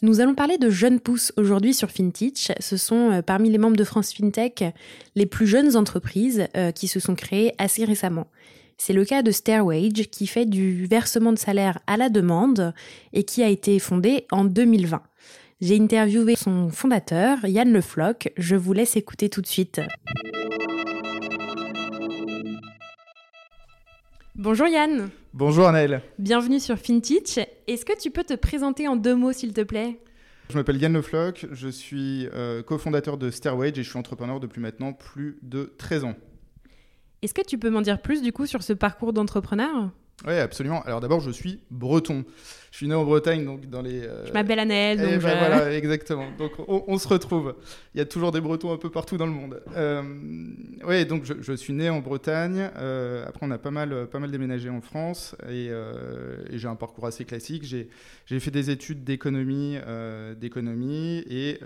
Nous allons parler de jeunes pousses aujourd'hui sur FinTech. Ce sont euh, parmi les membres de France FinTech les plus jeunes entreprises euh, qui se sont créées assez récemment. C'est le cas de Stairwage qui fait du versement de salaire à la demande et qui a été fondé en 2020. J'ai interviewé son fondateur, Yann Le Floch. Je vous laisse écouter tout de suite. Bonjour Yann. Bonjour Anaël. Bienvenue sur FinTech. Est-ce que tu peux te présenter en deux mots s'il te plaît? Je m'appelle Yann Le Floch, je suis euh, cofondateur de Stairwage et je suis entrepreneur depuis maintenant plus de 13 ans. Est-ce que tu peux m'en dire plus du coup sur ce parcours d'entrepreneur? Oui, absolument. Alors d'abord, je suis breton. Je suis né en Bretagne, donc dans les. Euh, je m'appelle Annelle. Donc ben Voilà, exactement. Donc on, se retrouve. Il y a toujours des Bretons un peu partout dans le monde. Euh, oui, donc je, suis né en Bretagne. Euh, après, on a pas mal, pas mal déménagé en France et, j'ai un parcours assez classique. J'ai fait des études d'économie, d'économie et,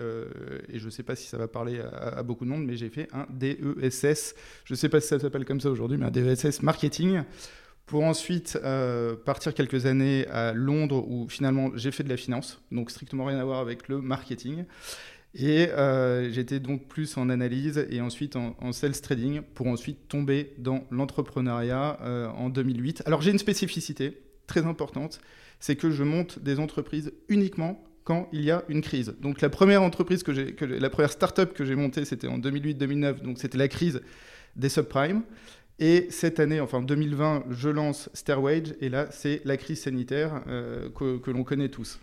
je ne sais pas si ça va parler à, à beaucoup de monde, mais j'ai fait un DESS. Je ne sais pas si ça s'appelle comme ça aujourd'hui, mais un DESS marketing pour ensuite euh, partir quelques années à Londres où finalement j'ai fait de la finance, donc strictement rien à voir avec le marketing. Et euh, j'étais donc plus en analyse et ensuite en, sales trading pour ensuite tomber dans l'entrepreneuriat euh, en 2008. Alors j'ai une spécificité très importante, c'est que je monte des entreprises uniquement quand il y a une crise. Donc la première entreprise que j'ai, la première start-up que j'ai montée, c'était en 2008-2009, donc c'était la crise des subprimes. Et cette année, enfin 2020, je lance Stairwage, et là, c'est la crise sanitaire euh, que, l'on connaît tous.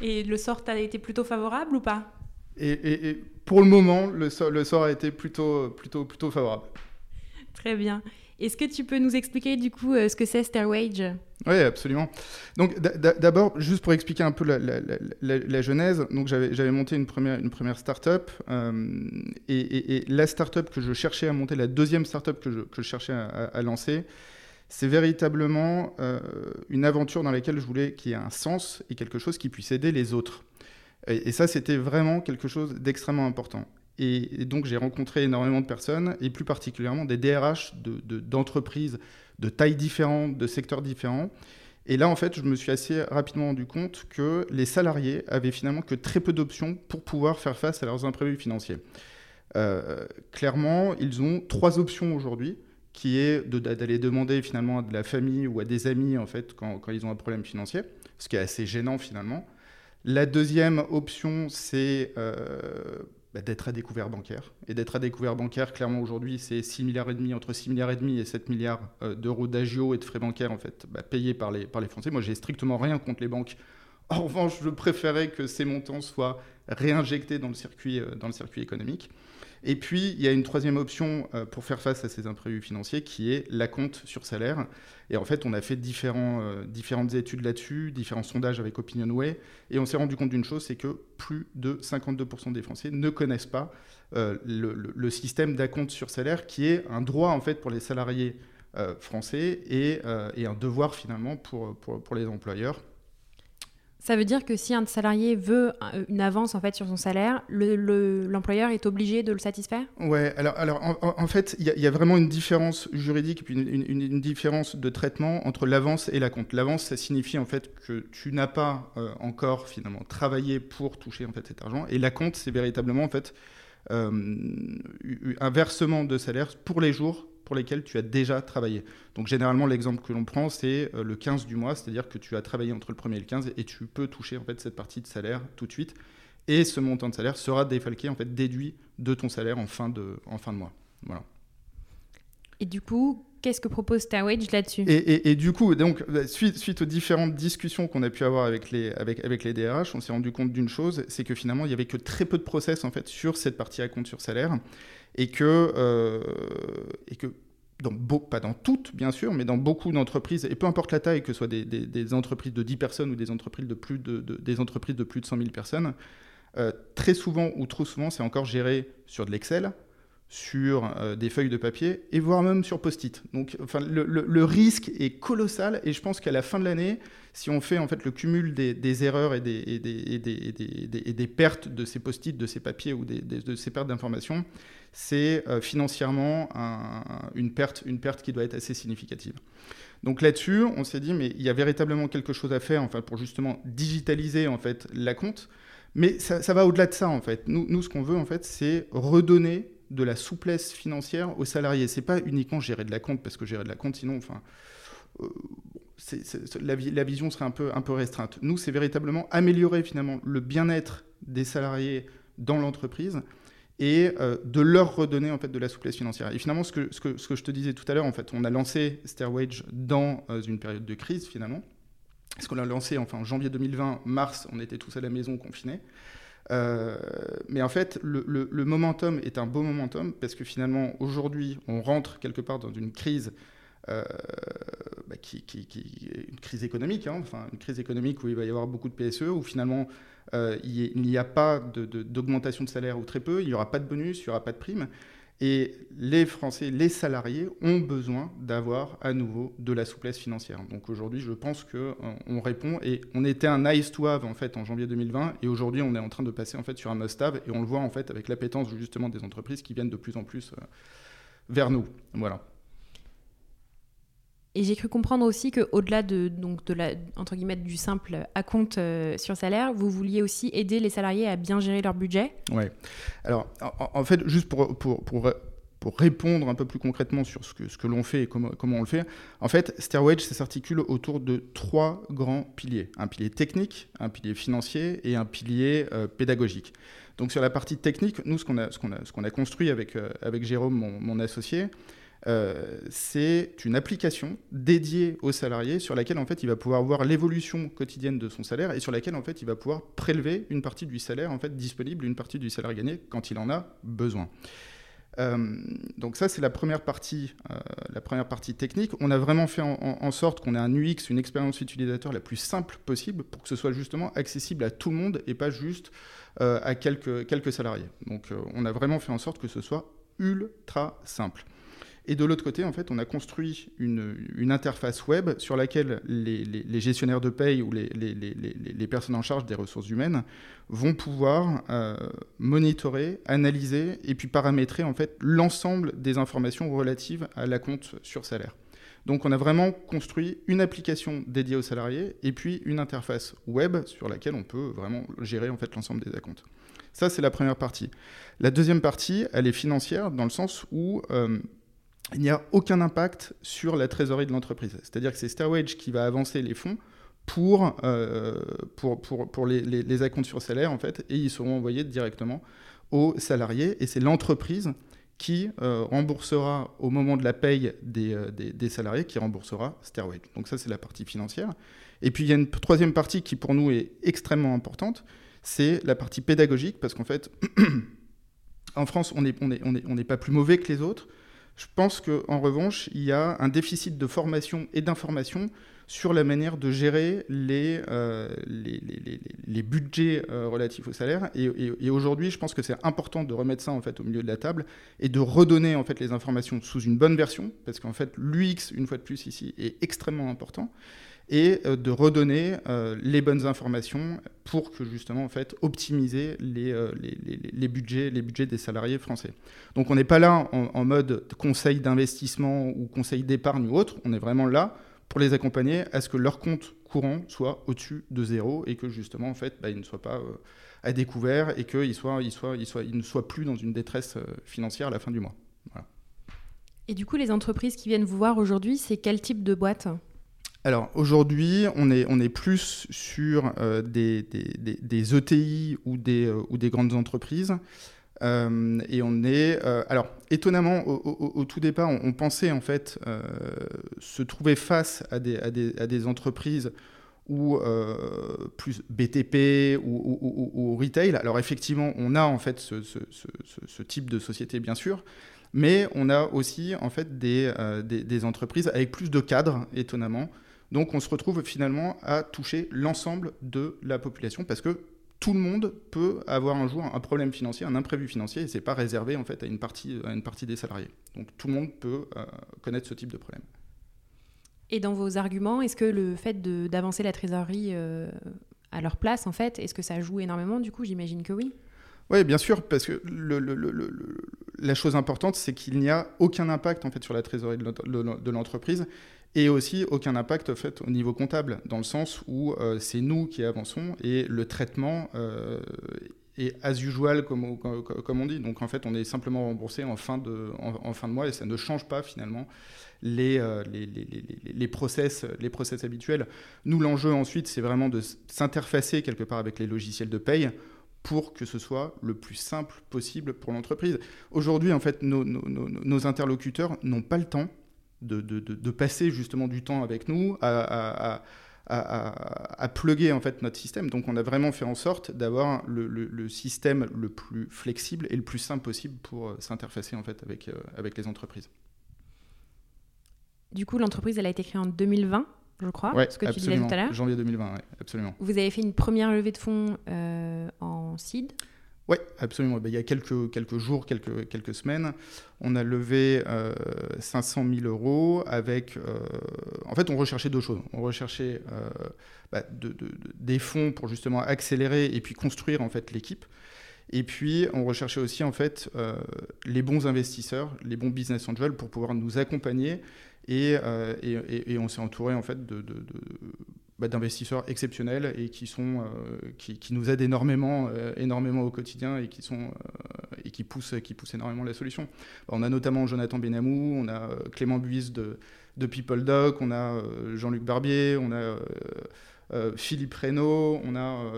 Et le sort a été plutôt favorable ou pas? Et, pour le moment, le, le sort a été plutôt, plutôt, plutôt favorable. Très bien. Est-ce que tu peux nous expliquer du coup euh, ce que c'est Stairwage Oui, absolument. Donc d'abord, juste pour expliquer un peu la, genèse, donc j'avais monté une première, une start-up euh, et, la start-up que je cherchais à monter, la deuxième start-up que je, que je cherchais à, lancer, c'est véritablement euh, une aventure dans laquelle je voulais qu'il y ait un sens et quelque chose qui puisse aider les autres. et ça, c'était vraiment quelque chose d'extrêmement important. Et, donc j'ai rencontré énormément de personnes, et plus particulièrement des DRH d'entreprises de, de tailles différentes, de secteurs différents. Et là, en fait, je me suis assez rapidement rendu compte que les salariés avaient finalement que très peu d'options pour pouvoir faire face à leurs imprévus financiers. Euh, clairement, ils ont trois options aujourd'hui, qui est d'aller demander finalement à de la famille ou à des amis, en fait, quand, quand, ils ont un problème financier, ce qui est assez gênant finalement. La deuxième option, c'est euh, bah, d'être à découvert bancaire. Et d'être à découvert bancaire, clairement aujourd'hui, c'est 6 milliards et demi, entre 6 milliards et demi et 7 milliards euh, d'euros d'agio et de frais bancaires en fait, bah, payés par les, par les Français. Moi, j'ai strictement rien contre les banques. En revanche, je préférais que ces montants soient réinjectés dans le circuit, euh, dans le circuit économique. Et puis, il y a une troisième option euh, pour faire face à ces imprévus financiers qui est la compte sur salaire. Et en fait, on a fait euh, différentes études là-dessus, différents sondages avec OpinionWay, et on s'est rendu compte d'une chose, c'est que plus de 52% des Français ne connaissent pas euh, le, système d'acompte sur salaire, qui est un droit en fait pour les salariés français et, un devoir finalement pour les employeurs. Ça veut dire que si un salarié veut une avance en fait sur son salaire, l'employeur est obligé de le satisfaire? Ouais, alors, alors en, fait, il y, a vraiment une différence juridique et puis une, différence de traitement entre l'avance et la compte. L'avance, ça signifie en fait que tu n'as pas euh, encore finalement travaillé pour toucher en fait cet argent, et la compte, c'est véritablement en fait euh, un versement de salaire pour les jours pour lesquels tu as déjà travaillé. Donc généralement, l'exemple que l'on prend, c'est euh, le 15 du mois, c'est-à-dire que tu as travaillé entre le 1er et le 15 et tu peux toucher en fait cette partie de salaire tout de suite. Et ce montant de salaire sera défalqué, en fait, déduit de ton salaire en fin de, en fin de mois. Voilà. Et du coup, qu'est-ce que propose Starwage là-dessus? Et, et, du coup, donc, bah, suite, suite aux différentes discussions qu'on a pu avoir avec les, avec, avec les DRH, on s'est rendu compte d'une chose, c'est que finalement, il n'y avait que très peu de process en fait, sur cette partie à compte sur salaire. Et que, euh, et que pas dans toutes, bien sûr, mais dans beaucoup d'entreprises, et peu importe la taille, que ce soit des, entreprises de 10 personnes ou des entreprises de plus de, des entreprises de plus de 100 000 personnes, euh, très souvent ou trop souvent, c'est encore géré sur de l'Excel, sur euh, des feuilles de papier et voire même sur post-it. Donc, enfin, le, risque est colossal et je pense qu'à la fin de l'année, si on fait en fait le cumul des, erreurs et des, et des, des, pertes de ces post-it, de ces papiers ou de ces pertes d'informations, c'est euh, financièrement une, perte, une perte qui doit être assez significative. Donc là-dessus, on s'est dit, mais il y a véritablement quelque chose à faire enfin, pour justement digitaliser en fait, la compte. Mais ça, va au-delà de ça, en fait. Nous, nous ce qu'on veut, en fait, c'est redonner de la souplesse financière aux salariés. C'est pas uniquement gérer de la compte, parce que gérer de la compte, sinon, enfin, euh, la, la, vision serait un peu, un peu restreinte. Nous, c'est véritablement améliorer finalement le bien-être des salariés dans l'entreprise et euh, de leur redonner en fait de la souplesse financière. Et finalement, ce que, ce que, ce que je te disais tout à l'heure, en fait, on a lancé Stairwage dans euh, une période de crise finalement. Ce qu'on a lancé enfin, en janvier 2020, mars, on était tous à la maison confinés. Euh, mais en fait, le, momentum est un beau momentum parce que finalement, aujourd'hui, on rentre quelque part dans une crise bah, qui, est une crise économique, hein, enfin une crise économique où il va y avoir beaucoup de PSE, où finalement euh, il n'y a pas d'augmentation de, salaire ou très peu, il n'y aura pas de bonus, il n'y aura pas de prime. Et les Français, les salariés ont besoin d'avoir à nouveau de la souplesse financière. Donc aujourd'hui, je pense qu'on euh, répond et on était un nice to have en fait en janvier 2020 et aujourd'hui, on est en train de passer en fait sur un must have et on le voit en fait avec l'appétence justement des entreprises qui viennent de plus en plus euh, vers nous. Voilà. Et j'ai cru comprendre aussi qu'au-delà de, donc de la, entre guillemets, du simple acompte euh, sur salaire, vous vouliez aussi aider les salariés à bien gérer leur budget? Oui. Alors, en, fait, juste pour, pour, pour, pour, répondre un peu plus concrètement sur ce que, ce que l'on fait et comment, comment on le fait, en fait, Stairwage, ça s'articule autour de trois grands piliers. Un pilier technique, un pilier financier et un pilier euh, pédagogique. Donc, sur la partie technique, nous, ce qu'on a, ce qu'on a, ce qu'on a construit avec, euh, avec Jérôme, mon, mon associé, euh, c'est une application dédiée au salarié sur laquelle en fait il va pouvoir voir l'évolution quotidienne de son salaire et sur laquelle en fait il va pouvoir prélever une partie du salaire en fait disponible, une partie du salaire gagné quand il en a besoin. Euh, donc ça c'est la première partie, euh, la première partie technique. On a vraiment fait en, sorte qu'on ait un UX, une expérience utilisateur la plus simple possible pour que ce soit justement accessible à tout le monde et pas juste à quelques, quelques salariés. Donc on a vraiment fait en sorte que ce soit ultra simple. Et de l'autre côté, en fait, on a construit une, interface web sur laquelle les, gestionnaires de paye ou les, personnes en charge des ressources humaines vont pouvoir euh, monitorer, analyser et puis paramétrer en fait l'ensemble des informations relatives à la sur salaire. Donc on a vraiment construit une application dédiée aux salariés et puis une interface web sur laquelle on peut vraiment gérer en fait l'ensemble des acomptes. Ça c'est la première partie. La deuxième partie, elle est financière dans le sens où euh, il n'y a aucun impact sur la trésorerie de l'entreprise. C'est-à-dire que c'est Starwage qui va avancer les fonds pour, euh, pour, pour, pour les, les, les acomptes sur salaire, en fait, et ils seront envoyés directement aux salariés, et c'est l'entreprise qui euh, remboursera au moment de la paye des, euh, des, salariés, qui remboursera Stairway. Donc ça, c'est la partie financière. Et puis, il y a une troisième partie qui, pour nous, est extrêmement importante, c'est la partie pédagogique, parce qu'en fait, en France, on n'est on est, on est, on est pas plus mauvais que les autres, je pense qu'en revanche, il y a un déficit de formation et d'information sur la manière de gérer les, euh, les, budgets euh, relatifs au salaire. Et, et, aujourd'hui, je pense que c'est important de remettre ça en fait au milieu de la table et de redonner en fait les informations sous une bonne version, parce qu'en fait l'UX, une fois de plus ici, est extrêmement important et euh, de redonner euh, les bonnes informations pour que justement en fait optimiser euh, les, les, les, budgets, les budgets des salariés français. Donc on n'est pas là en, mode conseil d'investissement ou conseil d'épargne ou autre, on est vraiment là pour les accompagner à ce que leur compte courant soit au-dessus de zéro et que justement en fait bah, ne soient pas à découvert et qu'ils soient, ils soient, ils soient, ils ne soient plus dans une détresse financière à la fin du mois. Et du coup, les entreprises qui viennent vous voir aujourd'hui, c'est quel type de boîte? Alors aujourd'hui, on est, on est plus sur euh, des, ETI ou des, euh, ou des grandes entreprises. Euh, et on est. alors, étonnamment, au, tout départ, on, pensait en fait se trouver face à des, à des, à des entreprises ou plus BTP ou, retail. Alors, effectivement, on a en fait ce, ce, ce, ce type de société, bien sûr. Mais on a aussi en fait des, des entreprises avec plus de cadres, étonnamment, donc on se retrouve finalement à toucher l'ensemble de la population parce que tout le monde peut avoir un jour un problème financier, un imprévu financier, et c'est pas réservé en fait à une partie, à une partie des salariés. Donc tout le monde peut euh, connaître ce type de problème. Et dans vos arguments, est-ce que le fait d'avancer la trésorerie euh, à leur place, en fait, est-ce que ça joue énormément Du coup, j'imagine que oui. Oui, bien sûr, parce que le, la chose importante, c'est qu'il n'y a aucun impact en fait sur la trésorerie de l'entreprise et aussi aucun impact en fait, au niveau comptable, dans le sens où euh, c'est nous qui avançons et le traitement euh, est as usual, comme, on dit. Donc en fait, on est simplement remboursé en fin de, en, fin de mois et ça ne change pas finalement les, euh, les, les, les, process, les process habituels. Nous, l'enjeu ensuite, c'est vraiment de s'interfacer quelque part avec les logiciels de paye pour que ce soit le plus simple possible pour l'entreprise. Aujourd'hui, en fait, nos, nos interlocuteurs n'ont pas le temps de, de, de, passer justement du temps avec nous à, à, à, à, plugger en fait notre système. Donc on a vraiment fait en sorte d'avoir le, le, système le plus flexible et le plus simple possible pour euh, s'interfacer en fait avec, euh, avec les entreprises. Du coup, l'entreprise, elle a été créée en 2020 je crois, ouais, ce que tu disais tout à l'heure. Janvier 2020, absolument. Vous avez fait une première levée de fonds euh, en seed? Oui, absolument. Ben, il y a quelques, jours, quelques, semaines, on a levé 500 euh, 000 euros avec... Euh, en fait, on recherchait deux choses. On recherchait euh, bah, des fonds pour justement accélérer et puis construire en fait l'équipe. Et puis, on recherchait aussi en fait les bons investisseurs, les bons business angels pour pouvoir nous accompagner. Et, on s'est entouré en fait de, bah, d'investisseurs exceptionnels et qui, sont, euh, qui, nous aident énormément, euh, énormément au quotidien et qui, sont, euh, et qui, poussent, qui poussent énormément la solution. On a notamment Jonathan Benamou, on a Clément Buis de, de PeopleDoc, on a Jean-Luc Barbier, on a Philippe Reynaud, on a,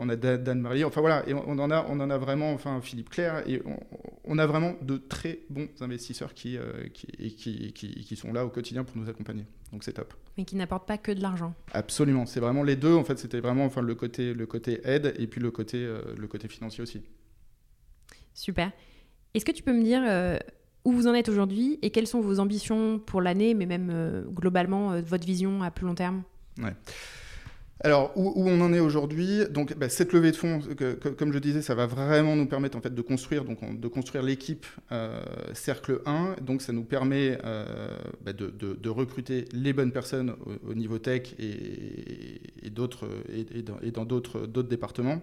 on a Dan Marie, enfin voilà, et on, en a, on en a vraiment, enfin Philippe Claire, et on, a vraiment de très bons investisseurs qui, euh, qui, qui, qui, sont là au quotidien pour nous accompagner. Donc c'est top. Mais qui n'apportent pas que de l'argent. Absolument, c'est vraiment les deux. En fait, c'était vraiment enfin le côté, le côté aide et puis le côté, le côté financier aussi. Super. Est-ce que tu peux me dire où vous en êtes aujourd'hui et quelles sont vos ambitions pour l'année, mais même globalement votre vision à plus long terme? Ouais. Alors, où, on en est aujourd'hui bah, cette levée de fonds, comme je disais, ça va vraiment nous permettre en fait de construire, construire l'équipe euh, Cercle 1. Donc, ça nous permet euh, bah, de, recruter les bonnes personnes au, niveau tech et, d'autres et, dans d'autres départements.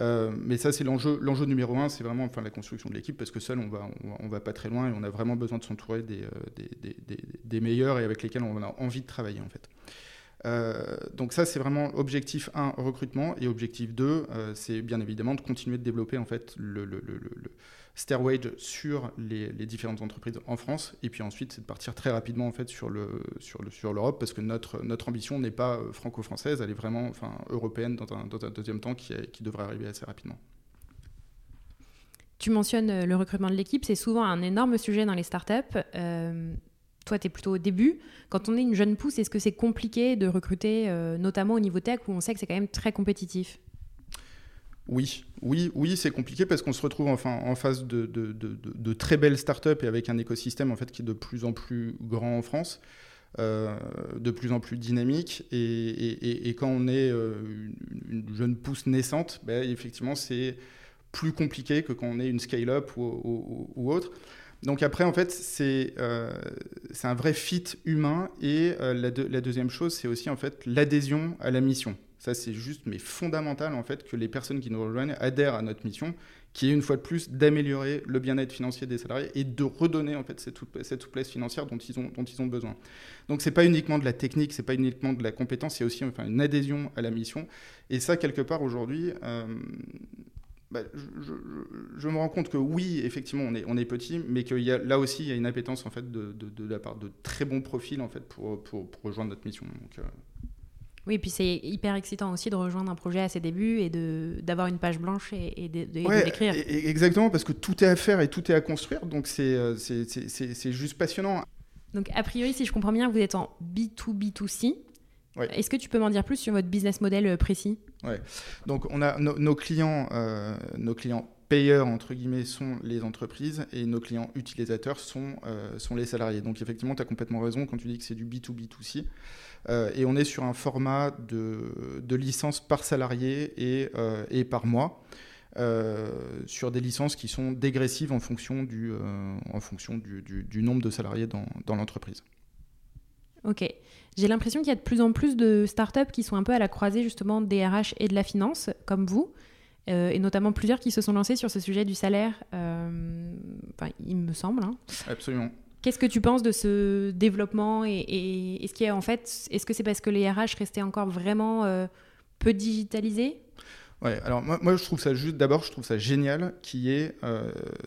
Euh, mais ça, c'est l'enjeu, numéro un, c'est vraiment enfin, la construction de l'équipe, parce que seul, on va, on va, pas très loin et on a vraiment besoin de s'entourer des, des, des, meilleurs et avec lesquels on a envie de travailler, en fait. Euh, donc ça, c'est vraiment objectif 1, recrutement, et objectif 2, euh, c'est bien évidemment de continuer de développer en fait le, le, Stairwage sur les, différentes entreprises en France, et puis ensuite, c'est de partir très rapidement en fait sur le sur le sur l'Europe, parce que notre notre ambition n'est pas euh, franco-française, elle est vraiment enfin européenne dans un, deuxième temps qui, qui devrait arriver assez rapidement. Tu mentionnes le recrutement de l'équipe, c'est souvent un énorme sujet dans les startups. Toi, tu es plutôt au début. Quand on est une jeune pousse, est-ce que c'est compliqué de recruter, euh, notamment au niveau tech, où on sait que c'est quand même très compétitif? Oui, oui, oui, c'est compliqué parce qu'on se retrouve enfin en face de, de, très belles startups et avec un écosystème en fait qui est de plus en plus grand en France, euh, de plus en plus dynamique. Et, quand on est euh, une, jeune pousse naissante, ben, effectivement, c'est plus compliqué que quand on est une scale-up ou autre. Donc après, en fait, c'est euh, un vrai fit humain. Et euh, la, deuxième chose, c'est aussi en fait l'adhésion à la mission. Ça, c'est juste, mais fondamental en fait que les personnes qui nous rejoignent adhèrent à notre mission, qui est une fois de plus d'améliorer le bien-être financier des salariés et de redonner en fait cette, cette souplesse financière dont ils ont, dont ils ont besoin. Donc c'est pas uniquement de la technique, c'est pas uniquement de la compétence, c'est aussi enfin une adhésion à la mission. Et ça, quelque part aujourd'hui. Euh, bah, je, me rends compte que oui, effectivement, on est, on est petit, mais qu'il y a, là aussi, il y a une appétence en fait, de, de, la part de très bons profils en fait, pour, pour, rejoindre notre mission. Donc, euh. Oui, et puis c'est hyper excitant aussi de rejoindre un projet à ses débuts et d'avoir une page blanche et, de, d'écrire. Exactement, parce que tout est à faire et tout est à construire, donc euh, c'est juste passionnant. Donc a priori, si je comprends bien, vous êtes en B2B2C. Est-ce que tu peux m'en dire plus sur votre business model euh, précis? Donc on a nos clients, euh, nos clients payeurs entre guillemets sont les entreprises et nos clients utilisateurs sont, euh, les salariés. Donc effectivement, tu as complètement raison quand tu dis que c'est du B2B2C. et on est sur un format de, de licence par salarié et, par mois. sur des licences qui sont dégressives en fonction du, nombre de salariés dans l'entreprise. Ok. J'ai l'impression qu'il y a de plus en plus de startups qui sont un peu à la croisée justement des RH et de la finance, comme vous, euh, et notamment plusieurs qui se sont lancés sur ce sujet du salaire, euh, enfin, il me semble. Hein. Absolument. Qu'est-ce que tu penses de ce développement et, est-ce qu'il en fait, est-ce que c'est parce que les RH restaient encore vraiment euh, peu digitalisés? Ouais, alors moi, moi, je trouve ça juste, d'abord je trouve ça génial qu'il y ait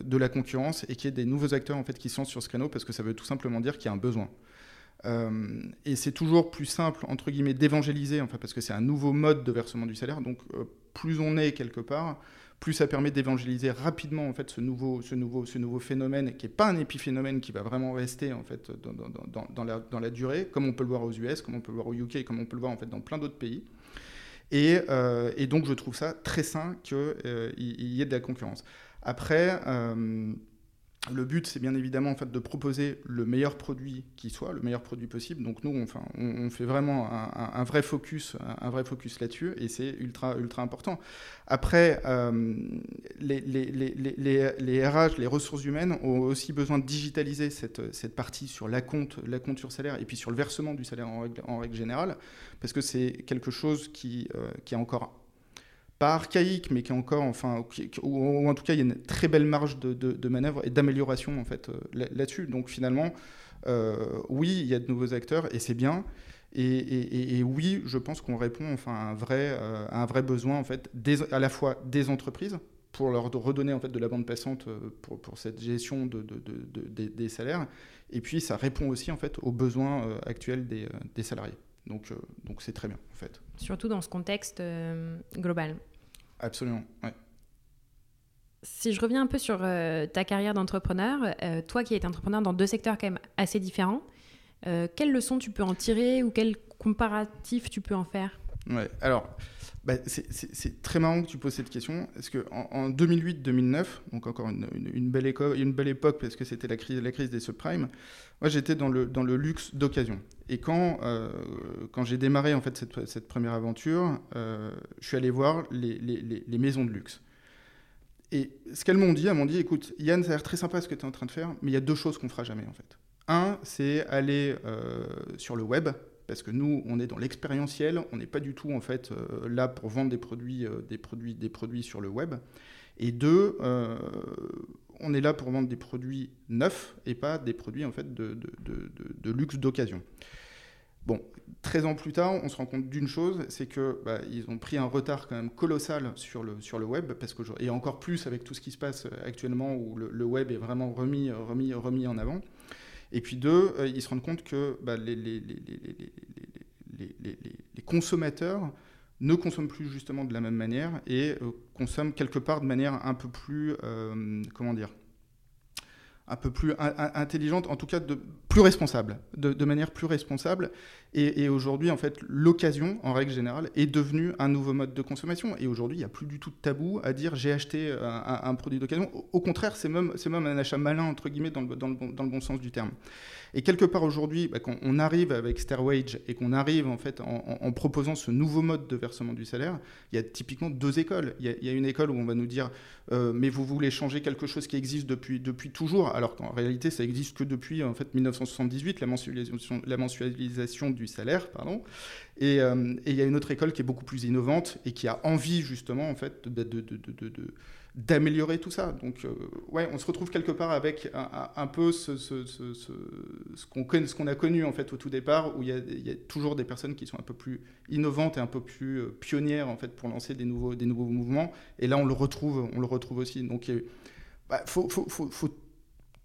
de la concurrence et qu'il y ait des nouveaux acteurs en fait qui sont sur ce canal parce que ça veut tout simplement dire qu'il y a un besoin. Euh, et c'est toujours plus simple, entre guillemets, d'évangéliser, enfin, parce que c'est un nouveau mode de versement du salaire. Donc, euh, plus on est quelque part, plus ça permet d'évangéliser rapidement en fait ce nouveau, ce nouveau, ce nouveau phénomène qui n'est pas un épiphénomène qui va vraiment rester en fait dans, la, dans, la, durée, comme on peut le voir aux US, comme on peut le voir au UK, comme on peut le voir en fait dans plein d'autres pays. Et, euh, et, donc je trouve ça très sain qu'il y ait de la concurrence. Après, le but, c'est bien évidemment en fait, de proposer le meilleur produit qui soit, le meilleur produit possible. Donc nous, enfin, on, fait vraiment un, vrai focus, un, vrai focus là-dessus, et c'est ultra, ultra important. Après, euh, les, les, RH, les ressources humaines ont aussi besoin de digitaliser cette, cette partie sur la compte, sur salaire, et puis sur le versement du salaire en règle, en règle générale, parce que c'est quelque chose qui, euh, qui est encore pas archaïque, mais qui est encore, enfin, ou, en tout cas, il y a une très belle marge de, manœuvre et d'amélioration en fait euh, là-dessus. Donc finalement, euh, oui, il y a de nouveaux acteurs et c'est bien. Et, oui, je pense qu'on répond enfin à un vrai, euh, besoin en fait, à la fois des entreprises pour leur redonner en fait de la bande passante pour, cette gestion de, des salaires, et puis ça répond aussi en fait aux besoins actuels des salariés. Donc donc c'est très bien en fait. Surtout dans ce contexte global. Absolument, ouais. Si je reviens un peu sur euh, ta carrière d'entrepreneur, euh, toi qui es entrepreneur dans deux secteurs quand même assez différents, euh, quelles leçons tu peux en tirer ou quels comparatifs tu peux en faire? Ouais, alors bah, c'est très marrant que tu poses cette question, parce qu'en en, 2008-2009, donc encore une, belle époque, parce que c'était la crise, des subprimes, moi j'étais dans le, luxe d'occasion. Et quand, euh, quand j'ai démarré en fait cette, première aventure, euh, je suis allé voir les, maisons de luxe. Et ce qu'elles m'ont dit, elles m'ont dit, écoute, Yann, ça a l'air très sympa ce que tu es en train de faire, mais il y a deux choses qu'on fera jamais en fait. Un, c'est aller euh, sur le web, parce que nous, on est dans l'expérientiel, on n'est pas du tout en fait euh, là pour vendre des produits, euh, des produits, des produits sur le web. Et deux, euh, on est là pour vendre des produits neufs et pas des produits en fait de, luxe d'occasion. Bon, 13 ans plus tard, on se rend compte d'une chose, c'est que bah, ils ont pris un retard quand même colossal sur le, sur le web, parce que, et encore plus avec tout ce qui se passe actuellement où le, le web est vraiment remis, remis, remis en avant. Et puis deux, euh, ils se rendent compte que bah, les, consommateurs ne consomment plus justement de la même manière et euh, consomment quelque part de manière un peu plus, euh, comment dire, un peu plus intelligente, en tout cas de plus responsable, de, manière plus responsable. Et, aujourd'hui, en fait, l'occasion, en règle générale, est devenue un nouveau mode de consommation. Et aujourd'hui, il n'y a plus du tout de tabou à dire j'ai acheté un, produit d'occasion. Au, contraire, c'est même, même un achat malin, entre guillemets, dans le, dans le, dans le bon sens du terme. Et quelque part aujourd'hui, bah, quand on arrive avec Stairwage et qu'on arrive en fait en, proposant ce nouveau mode de versement du salaire, il y a typiquement deux écoles. Il y a, une école où on va nous dire euh, mais vous voulez changer quelque chose qui existe depuis, depuis toujours, alors qu'en réalité ça existe que depuis en fait 1978, la mensualisation, du salaire, pardon. Euh, et, il y a une autre école qui est beaucoup plus innovante et qui a envie justement en fait d'améliorer tout ça. Donc, euh, ouais, on se retrouve quelque part avec un, peu ce, qu'on a connu en fait au tout départ, où il y, a, toujours des personnes qui sont un peu plus innovantes et un peu plus euh, pionnières en fait pour lancer des nouveaux, des nouveaux mouvements. Et là, on le retrouve, on le retrouve aussi. Donc, il bah, faut,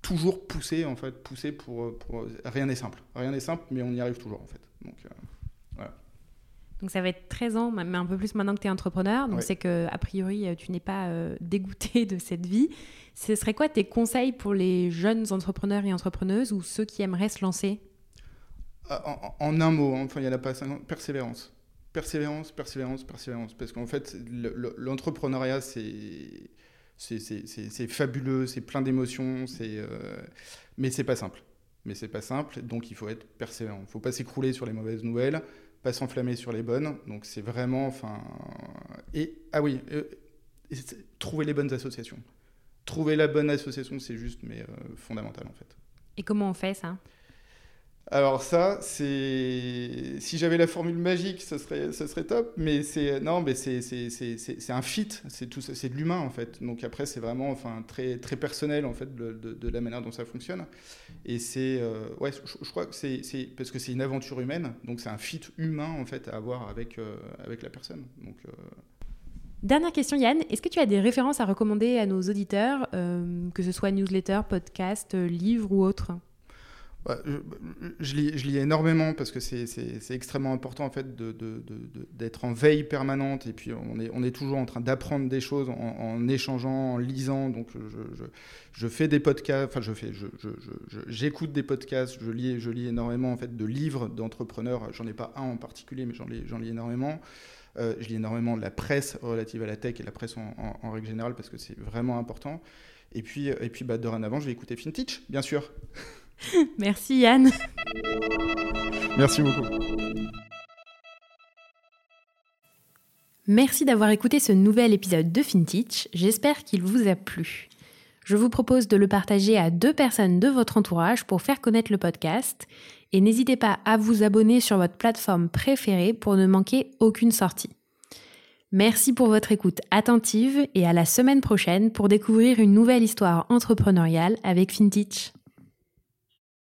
toujours pousser en fait, pousser pour, pour... rien n'est simple, rien n'est simple, mais on y arrive toujours en fait. Donc, euh, voilà. Donc ça va être 13 ans, mais un peu plus maintenant que tu es entrepreneur. Donc c'est que a priori, euh, tu n'es pas euh, dégoûté de cette vie. Ce serait quoi tes conseils pour les jeunes entrepreneurs et entrepreneuses ou ceux qui aimeraient se lancer? Ah, en, un mot, hein, enfin il y en a pas persévérance. Persévérance, persévérance, persévérance. Parce qu'en fait, l'entrepreneuriat, c'est c'est fabuleux, c'est plein d'émotions, c'est euh... mais c'est pas simple. Mais c'est pas simple, donc il faut être persévérant. Il faut pas s'écrouler sur les mauvaises nouvelles pas s'enflammer sur les bonnes. Donc c'est vraiment, enfin, et ah oui, euh, trouver les bonnes associations. Trouver la bonne association, c'est juste, mais euh, fondamental en fait. Et comment on fait ça? Alors ça, c'est si j'avais la formule magique, ce serait, serait top. Mais c'est non, mais c'est un fit, c'est tout, c'est de l'humain en fait. Donc après, c'est vraiment enfin très très personnel en fait de, de, la manière dont ça fonctionne. Et c'est euh, ouais, je, crois que c'est parce que c'est une aventure humaine, donc c'est un fit humain en fait à avoir avec euh, avec la personne. Donc euh, Dernière question Yann, est-ce que tu as des références à recommander à nos auditeurs, que ce soit newsletter, podcast, livre ou autre? Bah, je, lis, énormément parce que c'est extrêmement important en fait d'être en veille permanente et puis on est, toujours en train d'apprendre des choses en, échangeant, en lisant. Donc je, fais des podcasts, enfin je fais, j'écoute des podcasts, je lis, énormément en fait de livres d'entrepreneurs. J'en ai pas un en particulier, mais j'en lis, lis énormément. Euh, je lis énormément de la presse relative à la tech et la presse en, en règle générale parce que c'est vraiment important. Et puis, et puis bah, dorénavant, je vais écouter FinTech, bien sûr. Merci Yann. Merci beaucoup. Merci d'avoir écouté ce nouvel épisode de FinTech. J'espère qu'il vous a plu. Je vous propose de le partager à deux personnes de votre entourage pour faire connaître le podcast. Et n'hésitez pas à vous abonner sur votre plateforme préférée pour ne manquer aucune sortie. Merci pour votre écoute attentive et à la semaine prochaine pour découvrir une nouvelle histoire entrepreneuriale avec FinTech.